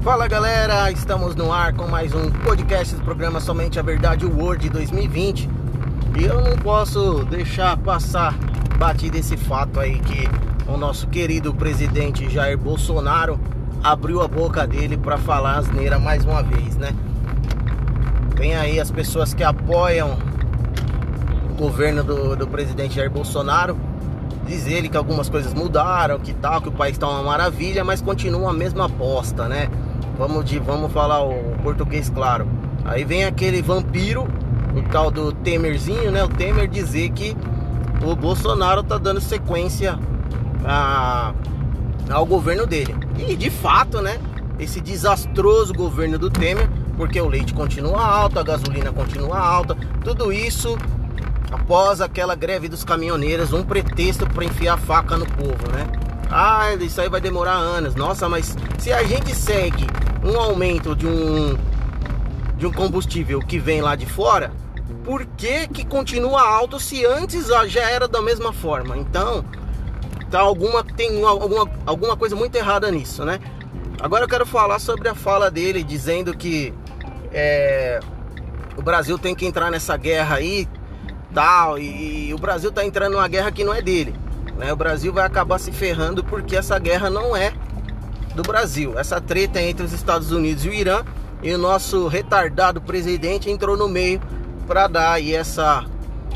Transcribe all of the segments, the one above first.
Fala galera, estamos no ar com mais um podcast do programa Somente a Verdade World 2020 e eu não posso deixar passar batido esse fato aí que o nosso querido presidente Jair Bolsonaro abriu a boca dele para falar asneira mais uma vez, né? Tem aí as pessoas que apoiam o governo do, do presidente Jair Bolsonaro Diz ele que algumas coisas mudaram, que tal, que o país está uma maravilha, mas continua a mesma aposta, né? Vamos, de, vamos falar o português claro. Aí vem aquele vampiro, o tal do Temerzinho, né? O Temer dizer que o Bolsonaro tá dando sequência a, ao governo dele. E de fato, né? Esse desastroso governo do Temer, porque o leite continua alto, a gasolina continua alta, tudo isso após aquela greve dos caminhoneiros, um pretexto para enfiar faca no povo, né? Ah, isso aí vai demorar anos. Nossa, mas se a gente segue um aumento de um de um combustível que vem lá de fora, por que que continua alto se antes já era da mesma forma? Então, tá alguma tem alguma alguma coisa muito errada nisso, né? Agora eu quero falar sobre a fala dele dizendo que é, o Brasil tem que entrar nessa guerra aí tal. E, e o Brasil está entrando numa guerra que não é dele. Né? O Brasil vai acabar se ferrando porque essa guerra não é do Brasil. Essa treta é entre os Estados Unidos e o Irã. E o nosso retardado presidente entrou no meio para dar aí essa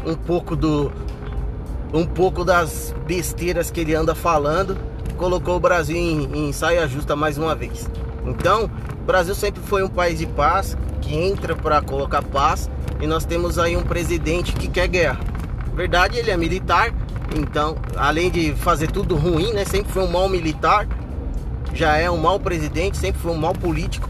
um pouco do um pouco das besteiras que ele anda falando, colocou o Brasil em, em saia justa mais uma vez. Então, o Brasil sempre foi um país de paz, que entra para colocar paz e nós temos aí um presidente que quer guerra. Verdade, ele é militar, então, além de fazer tudo ruim, né? Sempre foi um mau militar, já é um mau presidente, sempre foi um mau político.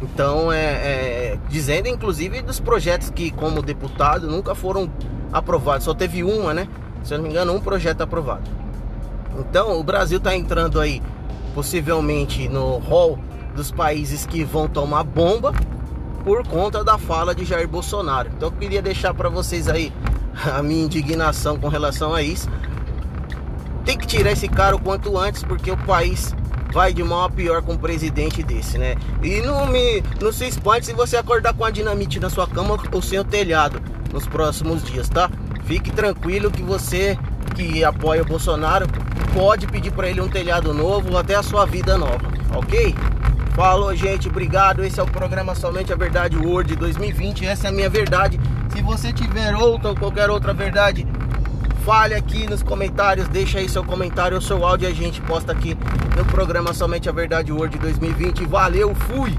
Então, é, é, dizendo inclusive dos projetos que, como deputado, nunca foram aprovados. Só teve uma, né? Se eu não me engano, um projeto aprovado. Então, o Brasil está entrando aí, possivelmente, no hall dos países que vão tomar bomba por conta da fala de Jair Bolsonaro. Então eu queria deixar para vocês aí a minha indignação com relação a isso. Tem que tirar esse cara o quanto antes, porque o país vai de mal a pior com um presidente desse, né? E não me não se espante se você acordar com a dinamite na sua cama ou sem o telhado nos próximos dias, tá? Fique tranquilo que você que apoia o Bolsonaro pode pedir para ele um telhado novo ou até a sua vida nova, ok? Falou, gente, obrigado. Esse é o programa Somente a Verdade Word 2020. Essa é a minha verdade. Se você tiver outra ou qualquer outra verdade, fale aqui nos comentários. Deixa aí seu comentário ou seu áudio e a gente posta aqui no programa Somente a Verdade Word 2020. Valeu, fui!